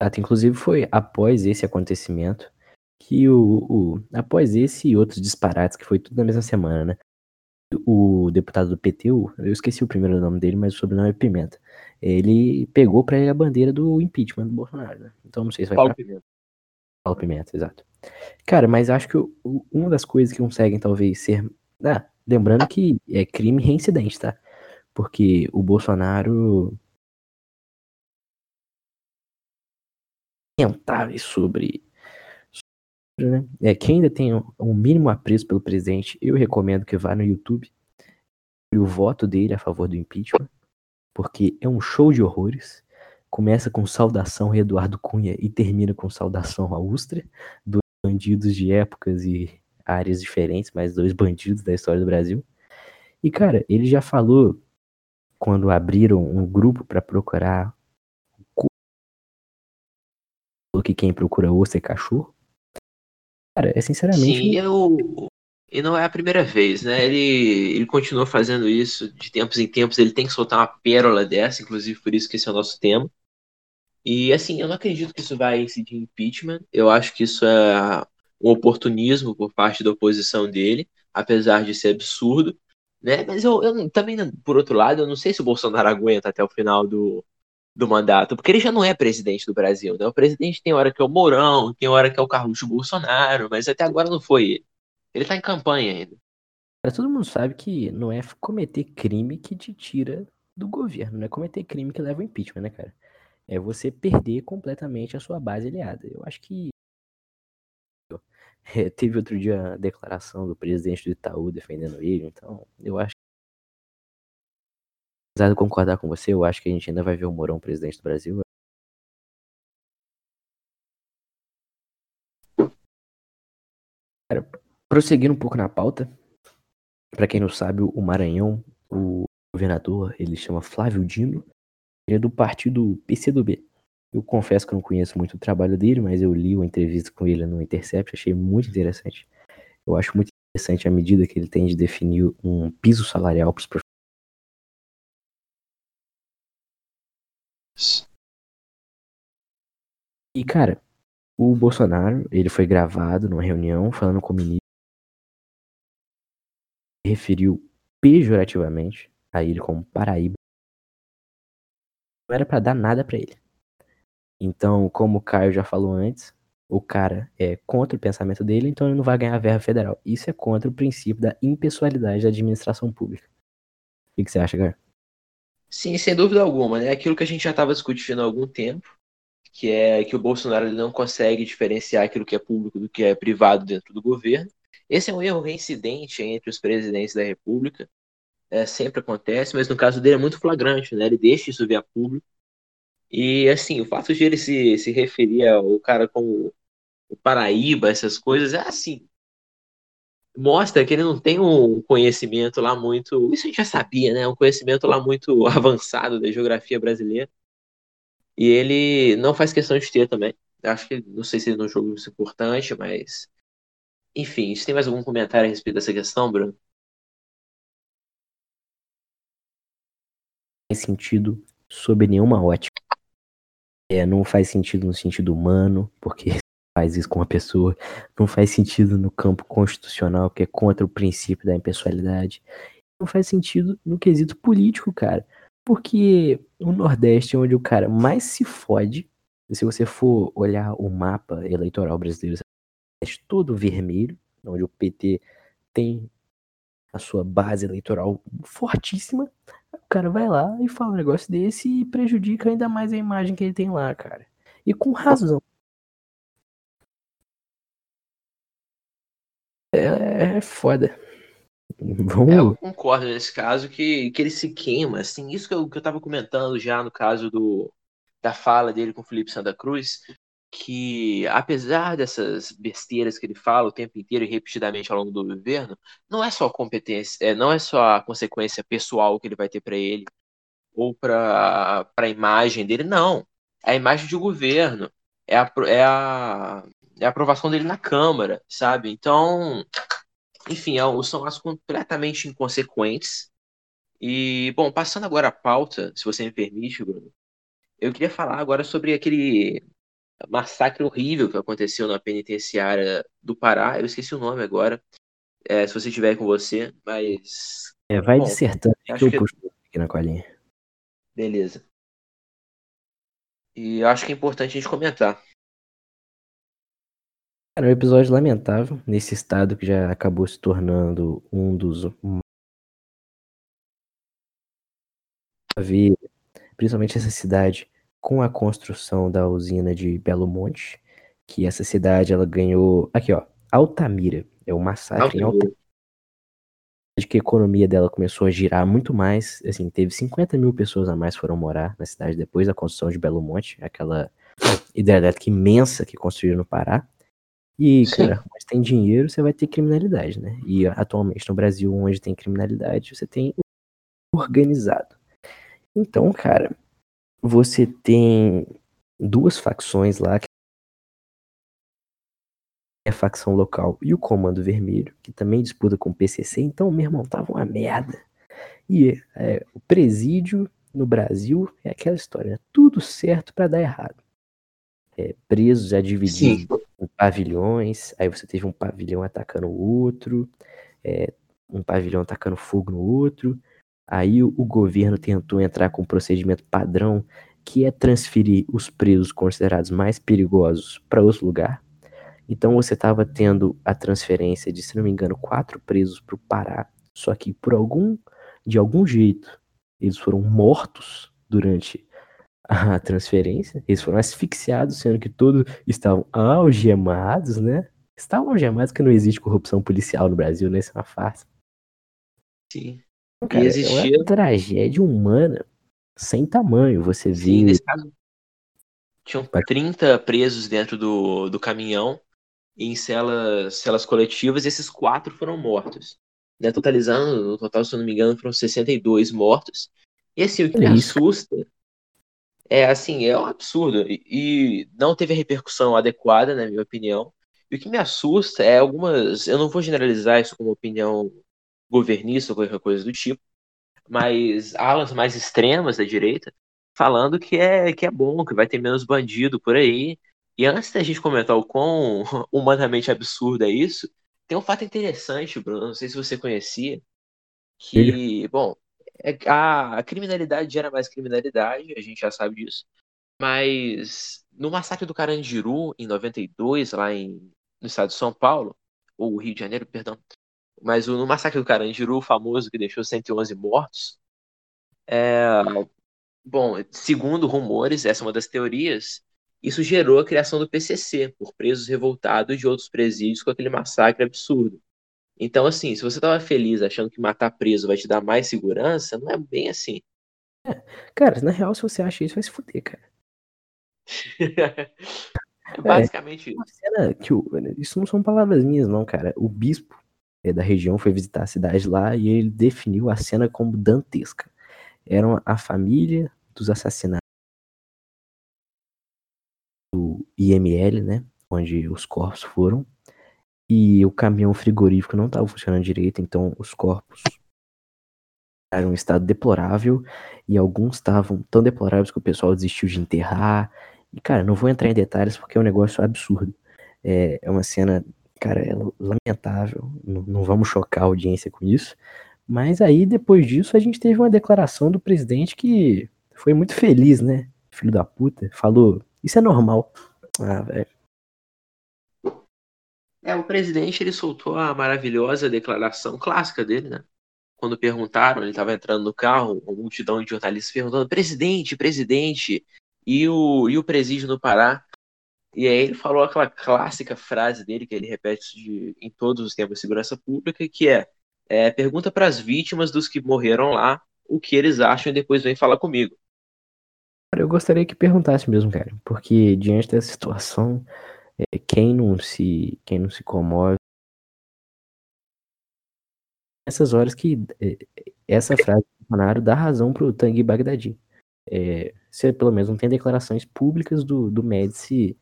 Exato, inclusive foi após esse acontecimento que o, o, após esse e outros disparates que foi tudo na mesma semana, né? O deputado do PT, eu esqueci o primeiro nome dele, mas o sobrenome é Pimenta. Ele pegou para ele a bandeira do impeachment do Bolsonaro, né? Então não sei se vai Paulo pra... Pimenta. Paulo Pimenta, exato. Cara, mas acho que o, uma das coisas que conseguem talvez ser, ah, lembrando que é crime reincidente, tá? Porque o Bolsonaro lamentáveis sobre, sobre né? é, quem ainda tem um mínimo apreço pelo presidente, eu recomendo que vá no YouTube e o voto dele a favor do impeachment, porque é um show de horrores. Começa com saudação a Eduardo Cunha e termina com saudação a Ustra, dois bandidos de épocas e áreas diferentes, mas dois bandidos da história do Brasil. E cara, ele já falou quando abriram um grupo para procurar que quem procura osso é cachorro. Cara, é sinceramente. Sim, eu, E não é a primeira vez, né? Ele, ele continua fazendo isso de tempos em tempos. Ele tem que soltar uma pérola dessa, inclusive por isso que esse é o nosso tema. E assim, eu não acredito que isso vai incidir impeachment. Eu acho que isso é um oportunismo por parte da oposição dele, apesar de ser absurdo. Né? Mas eu, eu também, por outro lado, eu não sei se o Bolsonaro aguenta até o final do, do mandato, porque ele já não é presidente do Brasil, né? O presidente tem hora que é o Mourão, tem hora que é o Carluxo Bolsonaro, mas até agora não foi ele. Ele tá em campanha ainda. Todo mundo sabe que não é cometer crime que te tira do governo, não é cometer crime que leva ao impeachment, né, cara? É você perder completamente a sua base aliada. Eu acho que teve outro dia a declaração do presidente do Itaú defendendo ele, então eu acho apesar de concordar com você, eu acho que a gente ainda vai ver o Mourão presidente do Brasil. Cara, prosseguindo um pouco na pauta, para quem não sabe, o Maranhão, o governador, ele chama Flávio Dino, ele é do partido PCdoB. Eu confesso que eu não conheço muito o trabalho dele, mas eu li uma entrevista com ele no Intercept, achei muito interessante. Eu acho muito interessante a medida que ele tem de definir um piso salarial para os profissionais. E, cara, o Bolsonaro, ele foi gravado numa reunião falando com o ministro. Referiu pejorativamente a ele como Paraíba. Não era para dar nada para ele. Então, como o Caio já falou antes, o cara é contra o pensamento dele, então ele não vai ganhar verba federal. Isso é contra o princípio da impessoalidade da administração pública. O que, você acha, Caio? Sim, sem dúvida alguma, né? Aquilo que a gente já estava discutindo há algum tempo, que é que o Bolsonaro não consegue diferenciar aquilo que é público do que é privado dentro do governo. Esse é um erro reincidente entre os presidentes da República. É, sempre acontece, mas no caso dele é muito flagrante, né? Ele deixa isso via público e assim, o fato de ele se, se referir ao cara como o Paraíba, essas coisas, é assim. Mostra que ele não tem um conhecimento lá muito. Isso a gente já sabia, né? Um conhecimento lá muito avançado da geografia brasileira. E ele não faz questão de ter também. Acho que não sei se ele jogo isso importante, mas. Enfim, você tem mais algum comentário a respeito dessa questão, Bruno? Sentido sob nenhuma ótica. É, não faz sentido no sentido humano, porque faz isso com uma pessoa. Não faz sentido no campo constitucional, que é contra o princípio da impessoalidade. Não faz sentido no quesito político, cara. Porque o Nordeste é onde o cara mais se fode. Se você for olhar o mapa eleitoral brasileiro, é todo vermelho, onde o PT tem a sua base eleitoral fortíssima. O cara vai lá e fala um negócio desse e prejudica ainda mais a imagem que ele tem lá, cara. E com razão. É, é foda. Vamos... É, eu concordo nesse caso que, que ele se queima, assim, isso que eu, que eu tava comentando já no caso do, da fala dele com o Felipe Santa Cruz, que apesar dessas besteiras que ele fala o tempo inteiro e repetidamente ao longo do governo, não é só competência, é, não é só a consequência pessoal que ele vai ter para ele ou para a imagem dele, não. É a imagem de governo, é a, é, a, é a aprovação dele na Câmara, sabe? Então, enfim, é, são as completamente inconsequentes. E, bom, passando agora a pauta, se você me permite, Bruno, eu queria falar agora sobre aquele massacre horrível que aconteceu na penitenciária do Pará. Eu esqueci o nome agora. É, se você tiver com você, mas. É, vai Bom, dissertando que eu que... puxo aqui na colinha. Beleza. E acho que é importante a gente comentar. Cara, um episódio lamentável nesse estado que já acabou se tornando um dos. principalmente essa cidade, com a construção da usina de Belo Monte, que essa cidade ela ganhou. Aqui, ó. Altamira. É o um massacre Altamira. em Altamira. Que a economia dela começou a girar muito mais. Assim, teve 50 mil pessoas a mais foram morar na cidade depois da construção de Belo Monte, aquela hidrelétrica imensa que construíram no Pará. E, Sim. cara, onde tem dinheiro, você vai ter criminalidade, né? E atualmente no Brasil, onde tem criminalidade, você tem organizado. Então, cara, você tem duas facções lá é a facção local e o Comando Vermelho, que também disputa com o PCC, então, meu irmão, tava uma merda. E é, o presídio no Brasil é aquela história, né? tudo certo para dar errado. É, presos já divididos em pavilhões, aí você teve um pavilhão atacando o outro, é, um pavilhão atacando fogo no outro, aí o, governo tentou entrar com um procedimento padrão que é transferir os presos considerados mais perigosos para outro lugar, então você estava tendo a transferência de, se não me engano, quatro presos para o Pará. Só que por algum, de algum jeito, eles foram mortos durante a transferência. Eles foram asfixiados, sendo que todos estavam algemados, né? Estavam algemados que não existe corrupção policial no Brasil, né? Isso é uma farsa. Sim. Cara, existia... é uma tragédia humana sem tamanho. Você Sim, vê. Caso, tinham 30 presos dentro do, do caminhão em celas, celas coletivas, e esses quatro foram mortos. Né? Totalizando, no total, se eu não me engano, foram 62 mortos. E assim, o que me assusta é assim, é um absurdo. E, e não teve a repercussão adequada, na minha opinião. E o que me assusta é algumas. Eu não vou generalizar isso como opinião governista ou qualquer coisa do tipo, mas alas mais extremas da direita falando que é, que é bom, que vai ter menos bandido por aí, e antes da gente comentar o quão humanamente absurdo é isso, tem um fato interessante, Bruno, não sei se você conhecia, que, Ele... bom, é, a, a criminalidade gera mais criminalidade, a gente já sabe disso, mas no massacre do Carandiru, em 92, lá em, no estado de São Paulo, ou Rio de Janeiro, perdão, mas no massacre do Carandiru, famoso, que deixou 111 mortos, é, bom, segundo rumores, essa é uma das teorias, isso gerou a criação do PCC, por presos revoltados de outros presídios com aquele massacre absurdo. Então, assim, se você estava feliz achando que matar preso vai te dar mais segurança, não é bem assim. É, cara, na real, se você acha isso, vai se fuder, cara. é basicamente é, isso. Cena o, isso não são palavras minhas, não, cara. O bispo é, da região foi visitar a cidade lá e ele definiu a cena como dantesca. Eram a família dos assassinados IML, né? Onde os corpos foram. E o caminhão frigorífico não estava funcionando direito, então os corpos eram um estado deplorável e alguns estavam tão deploráveis que o pessoal desistiu de enterrar. E, cara, não vou entrar em detalhes porque é um negócio absurdo. É, é uma cena, cara, é lamentável. Não, não vamos chocar a audiência com isso. Mas aí, depois disso, a gente teve uma declaração do presidente que foi muito feliz, né? Filho da puta. Falou: Isso é normal. Ah, velho. É, o presidente ele soltou a maravilhosa declaração clássica dele, né? Quando perguntaram, ele estava entrando no carro, uma multidão de jornalistas perguntando: presidente, presidente, e o, e o presídio no Pará? E aí ele falou aquela clássica frase dele, que ele repete de, em todos os tempos de segurança pública, que é, é pergunta para as vítimas dos que morreram lá o que eles acham e depois vem falar comigo. Eu gostaria que perguntasse mesmo, cara, porque diante dessa situação, é, quem não se, quem não se comove nessas horas que é, essa frase do Bolsonaro dá razão pro Tanguy Bagdadi. É, você pelo menos não tem declarações públicas do, do Médici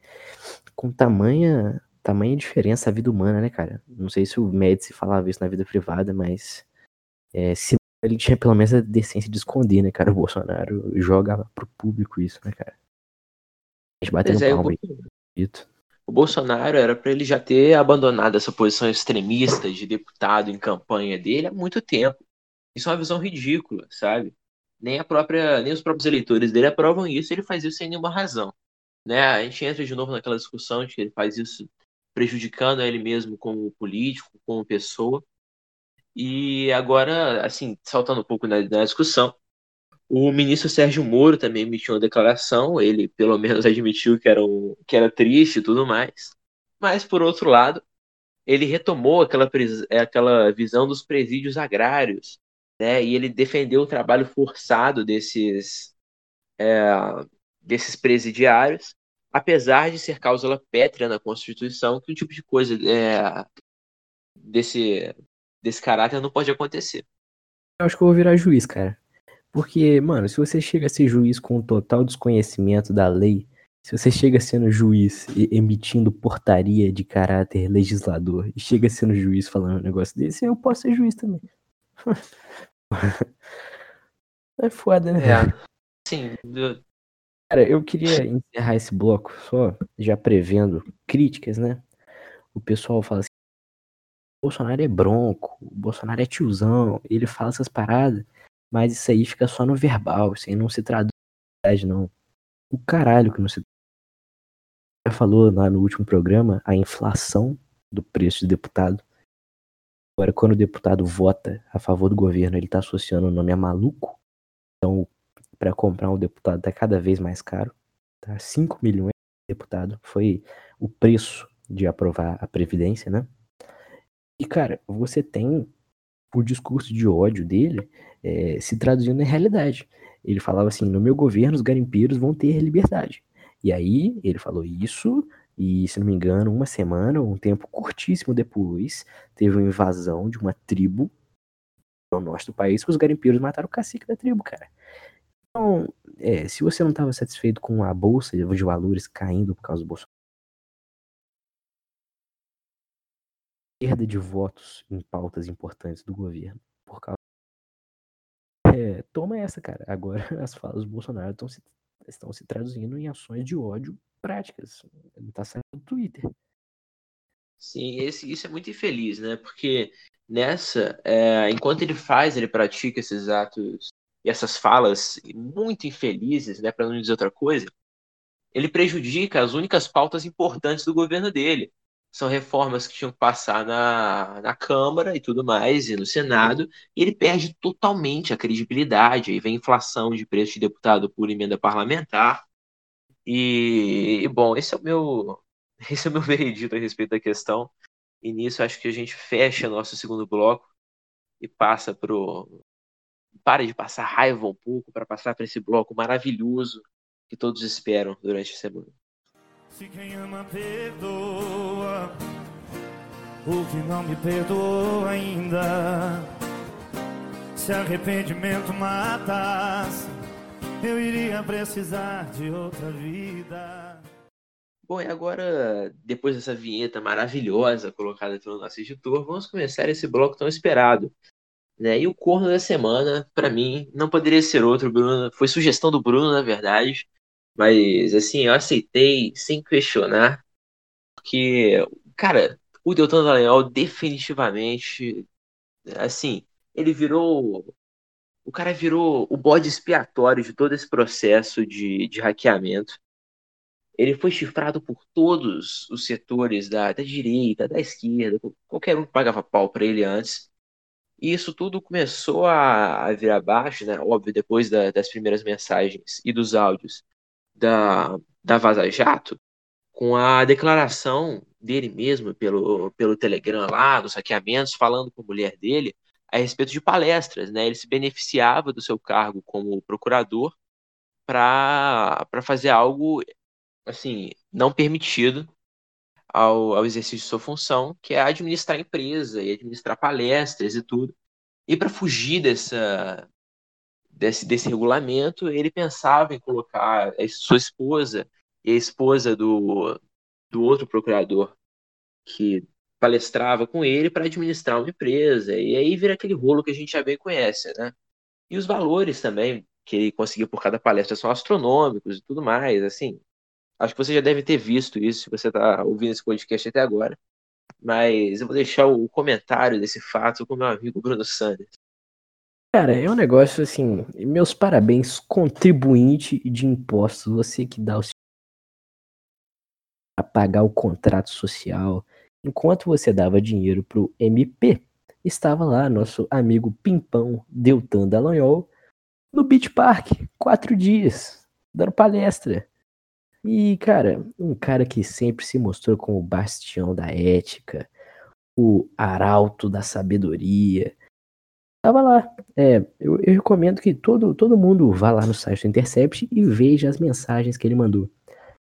com tamanha, tamanha diferença à vida humana, né, cara? Não sei se o Médici falava isso na vida privada, mas é, se ele tinha pelo menos a decência de esconder, né, cara? O Bolsonaro joga pro público isso, né, cara? A gente batendo é, palma aí. O Bolsonaro era para ele já ter abandonado essa posição extremista de deputado em campanha dele há muito tempo. Isso é uma visão ridícula, sabe? Nem a própria, nem os próprios eleitores dele aprovam isso. Ele faz isso sem nenhuma razão, né? A gente entra de novo naquela discussão de que ele faz isso prejudicando ele mesmo como político, como pessoa. E agora, assim, saltando um pouco na, na discussão, o ministro Sérgio Moro também emitiu uma declaração, ele pelo menos admitiu que era, um, que era triste e tudo mais. Mas, por outro lado, ele retomou aquela, aquela visão dos presídios agrários, né? E ele defendeu o trabalho forçado desses, é, desses presidiários, apesar de ser cláusula pétrea na Constituição, que um tipo de coisa é, desse, desse caráter não pode acontecer. Eu acho que eu vou virar juiz, cara. Porque, mano, se você chega a ser juiz com total desconhecimento da lei, Se você chega sendo juiz e emitindo portaria de caráter legislador e chega sendo juiz falando um negócio desse, eu posso ser juiz também. é foda, né? É. Sim. do- Cara, eu queria encerrar esse bloco só já prevendo críticas, né? O pessoal fala assim: o Bolsonaro é bronco, o Bolsonaro é tiozão, ele fala essas paradas, mas isso aí fica só no verbal, isso aí não se traduz em verdade, não. O caralho que não se. Já falou lá no último programa a inflação do preço de deputado. Agora, quando o deputado vota a favor do governo, ele tá associando o nome a maluco. Então, para comprar um deputado tá cada vez mais caro. Tá? 5 milhões de deputado foi o preço de aprovar a Previdência, né? E, cara, você tem o discurso de ódio dele eh, se traduzindo em realidade. Ele falava assim: no meu governo, os garimpeiros vão ter liberdade. E aí, ele falou isso, e se não me engano, uma semana, um tempo curtíssimo depois, teve uma invasão de uma tribo no norte do país que os garimpeiros mataram o cacique da tribo, cara. Então, é, se você não estava satisfeito com a bolsa de valores caindo por causa do Bolsonaro, perda de votos em pautas importantes do governo por causa. É, toma essa, cara. Agora as falas do Bolsonaro estão se, estão se traduzindo em ações de ódio práticas. Não tá saindo do Twitter. Sim, esse, isso é muito infeliz, né? Porque nessa, é, enquanto ele faz, ele pratica esses atos e essas falas muito infelizes, né? Para não dizer outra coisa, ele prejudica as únicas pautas importantes do governo dele. São reformas que tinham que passar na, na Câmara e tudo mais, e no Senado, e ele perde totalmente a credibilidade. Aí vem inflação de preço de deputado por emenda parlamentar. E, e, bom, esse é o meu esse é o meu veredito a respeito da questão. E nisso acho que a gente fecha nosso segundo bloco e passa pro para de passar raiva um pouco para passar para esse bloco maravilhoso que todos esperam durante a semana. Se quem ama perdoa, o que não me perdoou ainda. Se arrependimento matasse, eu iria precisar de outra vida. Bom, e agora, depois dessa vinheta maravilhosa colocada pelo nosso editor, vamos começar esse bloco tão esperado. Né? E o corno da semana, para mim, não poderia ser outro, Bruno. Foi sugestão do Bruno, na verdade. Mas, assim, eu aceitei sem questionar. Porque, cara, o Deltan Dallagnol definitivamente, assim, ele virou... O cara virou o bode expiatório de todo esse processo de, de hackeamento. Ele foi chifrado por todos os setores da, da direita, da esquerda, qualquer um que pagava pau para ele antes. E isso tudo começou a, a vir abaixo, né? Óbvio, depois da, das primeiras mensagens e dos áudios da, da Vaza Jato, com a declaração dele mesmo pelo, pelo Telegram lá, dos hackeamentos, falando com a mulher dele a respeito de palestras, né? Ele se beneficiava do seu cargo como procurador para fazer algo, assim, não permitido ao, ao exercício de sua função, que é administrar empresa e administrar palestras e tudo. E para fugir dessa, desse, desse regulamento, ele pensava em colocar a sua esposa e a esposa do, do outro procurador que palestrava com ele para administrar uma empresa. E aí vira aquele rolo que a gente já bem conhece, né? E os valores também que ele conseguiu por cada palestra são astronômicos e tudo mais, assim. Acho que você já deve ter visto isso se você está ouvindo esse podcast até agora. Mas eu vou deixar o comentário desse fato com meu amigo Bruno Sanders. Cara, é um negócio assim. Meus parabéns, contribuinte de impostos. Você que dá o seu. a pagar o contrato social. Enquanto você dava dinheiro pro MP, estava lá nosso amigo Pimpão Deltan Dallagnol no Beach Park, quatro dias, dando palestra. E, cara, um cara que sempre se mostrou como o bastião da ética, o arauto da sabedoria. Tava lá. É, eu, eu recomendo que todo, todo mundo vá lá no site do Intercept e veja as mensagens que ele mandou.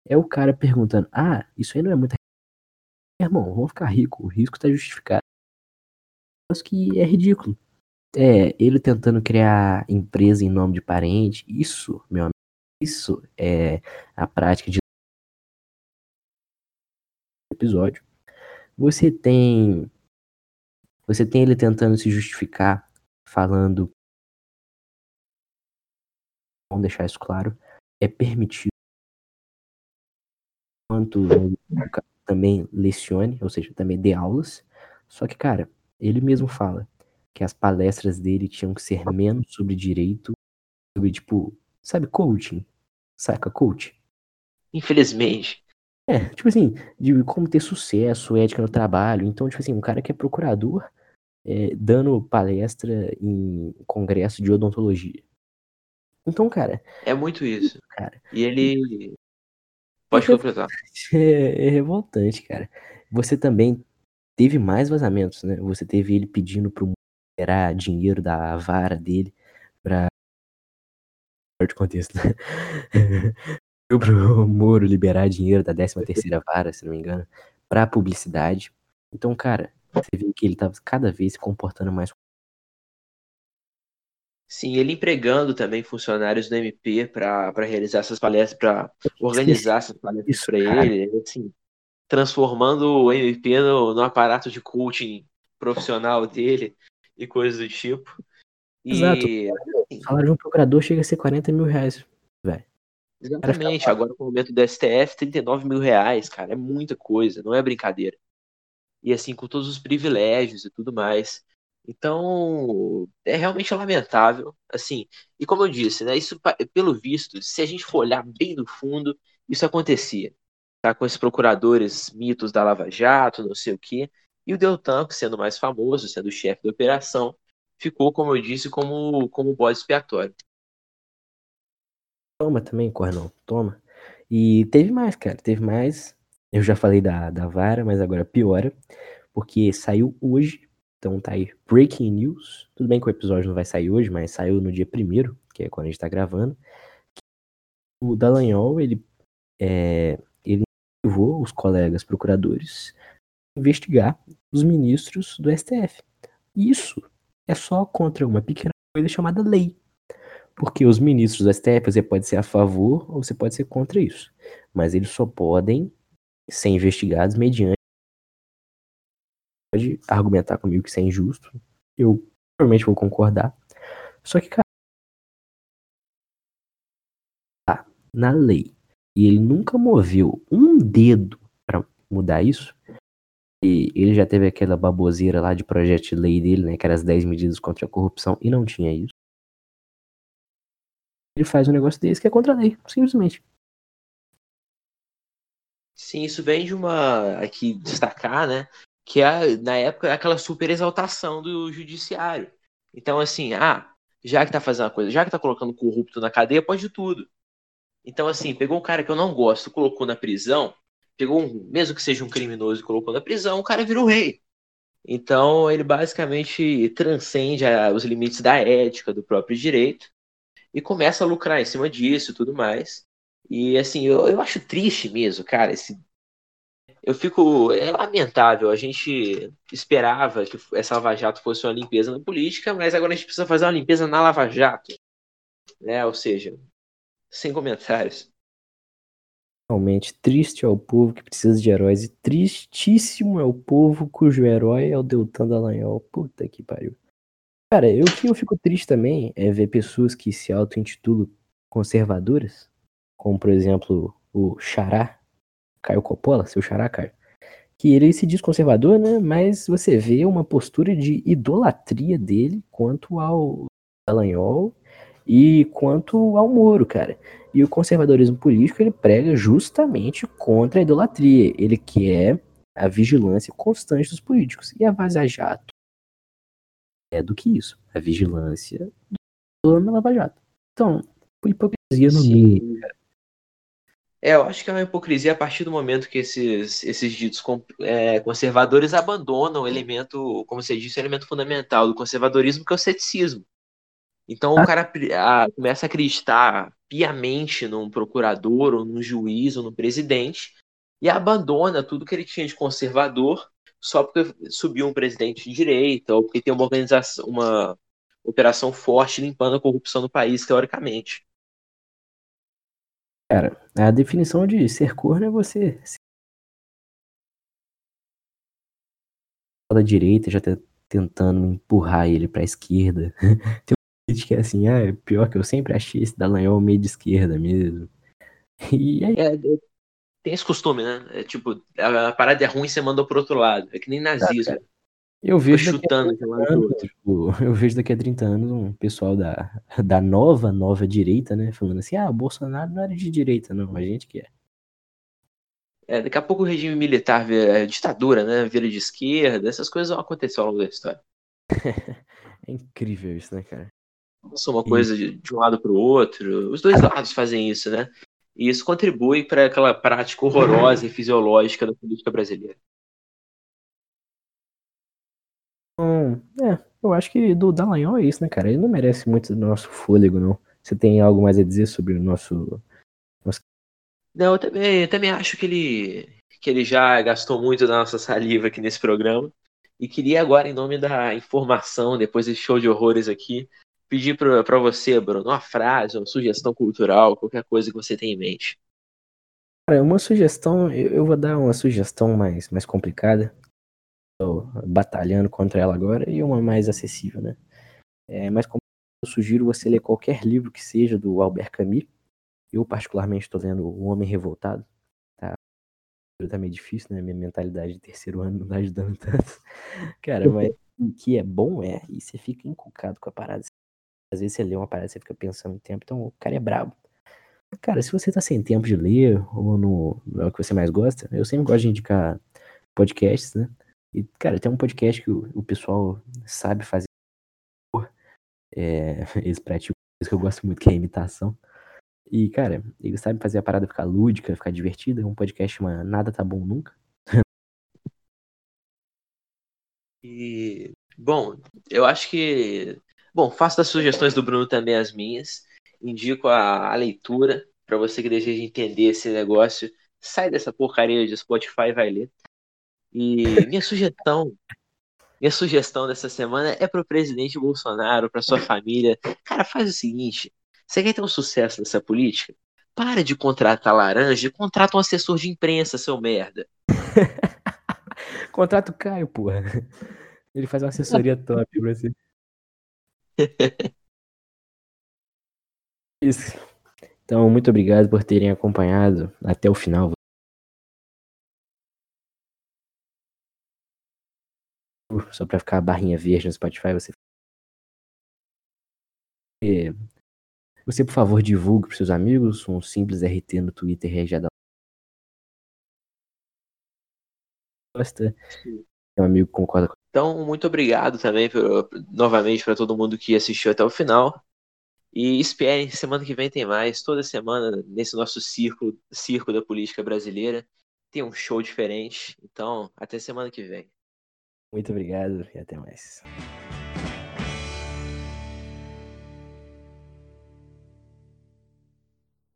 É o cara perguntando: Ah, isso aí não é muito. Irmão, vamos ficar rico, o risco tá justificado. Mas que é ridículo. É, ele tentando criar empresa em nome de parente, isso, meu amigo, isso é a prática de episódio. Você tem. Você tem ele tentando se justificar, falando. Vamos deixar isso claro. É permitido. Enquanto também lecione, ou seja, também dê aulas. Só que, cara, ele mesmo fala que as palestras dele tinham que ser menos sobre direito, sobre, tipo, sabe, coaching? Saca, coach? Infelizmente. É, tipo assim, de como ter sucesso, ética no trabalho. Então, tipo assim, um cara que é procurador é, dando palestra em congresso de odontologia. Então, cara. É muito isso. Cara. E ele. Pode completar. É, é revoltante, cara. Você também teve mais vazamentos, né? Você teve ele pedindo pro liberar dinheiro da vara dele pra. de contexto, né? pro Moro liberar dinheiro da 13 terceira vara, se não me engano, pra publicidade. Então, cara, você vê que ele tava cada vez se comportando mais. Sim, ele empregando também funcionários do MP para realizar essas palestras, para organizar essas palestras para ele, assim, transformando o MP no, no aparato de coaching profissional dele e coisas do tipo. E, Exato. O salário de um procurador chega a ser 40 mil reais, velho. Exatamente. Agora, com o momento do STF, 39 mil reais, cara. É muita coisa, não é brincadeira. E assim, com todos os privilégios e tudo mais. Então, é realmente lamentável, assim. E como eu disse, né, isso pelo visto, se a gente for olhar bem no fundo, isso acontecia. Tá com esses procuradores mitos da Lava Jato, não sei o quê. E o Deltan, sendo mais famoso, sendo chefe da operação, ficou, como eu disse, como como bode expiatório. Toma também, Cornão, toma. E teve mais, cara, teve mais. Eu já falei da, da vara, mas agora piora, porque saiu hoje, então tá aí, breaking news. Tudo bem que o episódio não vai sair hoje, mas saiu no dia primeiro, que é quando a gente tá gravando. O Dallagnol, ele, é, ele levou os colegas procuradores a investigar os ministros do STF. Isso é só contra uma pequena coisa chamada lei. Porque os ministros do STF, você pode ser a favor ou você pode ser contra isso. Mas eles só podem ser investigados mediante. Pode argumentar comigo que isso é injusto. Eu provavelmente vou concordar. Só que, cara. Tá na lei. E ele nunca moveu um dedo para mudar isso. E ele já teve aquela baboseira lá de projeto de lei dele, né? Que era as 10 medidas contra a corrupção. E não tinha isso ele faz um negócio desse que é contra a lei, simplesmente. Sim, isso vem de uma. aqui destacar, né? Que é, na época, aquela super exaltação do judiciário. Então, assim, ah, já que tá fazendo uma coisa, já que tá colocando corrupto na cadeia, pode tudo. Então, assim, pegou um cara que eu não gosto, colocou na prisão, pegou um, mesmo que seja um criminoso e colocou na prisão, o cara virou rei. Então, ele basicamente transcende a, os limites da ética, do próprio direito, e começa a lucrar em cima disso e tudo mais. E assim, eu, eu acho triste mesmo, cara, esse eu fico. É lamentável. A gente esperava que essa Lava Jato fosse uma limpeza na política, mas agora a gente precisa fazer uma limpeza na Lava Jato. Né? Ou seja, sem comentários. Realmente, triste é o povo que precisa de heróis, e tristíssimo é o povo cujo herói é o Deltan Dallagnol. Puta que pariu. Cara, eu que eu fico triste também é ver pessoas que se auto-intitulam conservadoras, como por exemplo o Xará, Caio Coppola, seu Xará, Caio, que ele se diz conservador, né? Mas você vê uma postura de idolatria dele quanto ao Dallagnol e quanto ao Moro, cara. E o conservadorismo político ele prega justamente contra a idolatria. Ele quer a vigilância constante dos políticos. E a Vaza Jato é do que isso. A vigilância do Lava Jato. Então, hipocrisia no mínimo. É, eu acho que é uma hipocrisia a partir do momento que esses, esses ditos é, conservadores abandonam o elemento, como você disse, o elemento fundamental do conservadorismo, que é o ceticismo. Então ah. o cara a, começa a acreditar piamente num procurador, ou num juiz, ou num presidente, e abandona tudo que ele tinha de conservador só porque subiu um presidente de direita ou porque tem uma organização, uma operação forte limpando a corrupção no país, teoricamente. Cara, a definição de ser corno é você ser da direita já tá tentando empurrar ele pra esquerda. Tem um vídeo que é assim, ah, é pior que eu sempre achei esse Dallagnol meio de esquerda mesmo. E aí... É, é, tem esse costume, né? É, tipo, a, parada é ruim, você manda pro outro lado. É que nem nazismo eu vejo daqui a chutando anos, tipo, eu vejo daqui a 30 anos um pessoal da, da nova, nova direita, né? Falando assim, ah, o Bolsonaro não era de direita, não, a gente que é. É, daqui a pouco o regime militar vira é, ditadura, né? Vira de esquerda. Essas coisas vão acontecer ao longo da história. É incrível isso, né, cara? Passou uma coisa de, de um lado pro outro. Os dois lados fazem isso, né? E isso contribui para aquela prática horrorosa e fisiológica da política brasileira. Então, é, eu acho que do Dallagnol é isso, né, cara? Ele não merece muito do nosso fôlego, não. Você tem algo mais a dizer sobre o nosso. Não, eu também, eu também acho que ele, que ele já gastou muito da nossa saliva aqui nesse programa. E queria agora, em nome da informação, depois desse show de horrores aqui, pedir para você, Bruno, uma frase, uma sugestão cultural, qualquer coisa que você tenha em mente. Cara, uma sugestão, eu, eu vou dar uma sugestão mais, mais complicada. Batalhando contra ela agora, e uma mais acessível, né? É, mais complicada, eu sugiro você ler qualquer livro que seja do Albert Camus. Eu, particularmente, estou lendo O Homem Revoltado. Tá, tá meio difícil, né? Minha mentalidade de terceiro ano não tá ajudando tanto. Cara, mas o que é bom é, e você fica encucado com a parada. Às vezes você lê uma parada, você fica pensando no tempo, então o cara é brabo. Cara, se você tá sem tempo de ler, ou no, não é que você mais gosta, eu sempre gosto de indicar podcasts, né? E, cara, tem um podcast que o, o pessoal sabe fazer. É, eles praticam isso que eu gosto muito, que é a imitação. E, cara, eles sabem fazer a parada ficar lúdica, ficar divertida. É um podcast chama Nada Tá Bom Nunca. E, bom, eu acho que. Bom, faço das sugestões do Bruno também as minhas. Indico a, a leitura para você que deseja entender esse negócio. Sai dessa porcaria de Spotify e vai ler. E minha sugestão, minha sugestão dessa semana é pro presidente Bolsonaro, pra sua família. Cara, faz o seguinte: você quer ter um sucesso nessa política? Para de contratar laranja e contrata um assessor de imprensa, seu merda. Contrato o Caio, porra. Ele faz uma assessoria top pra você. Isso. Então, muito obrigado por terem acompanhado até o final. Só pra ficar a barrinha verde no Spotify, você. Você, por favor, divulgue pros seus amigos. Um simples RT no Twitter já dá. Gosta. Um amigo concorda com Então, muito obrigado também por- novamente para todo mundo que assistiu até o final. E esperem, semana que vem tem mais. Toda semana, nesse nosso circo, circo da política brasileira, tem um show diferente. Então, até semana que vem. Muito obrigado e até mais.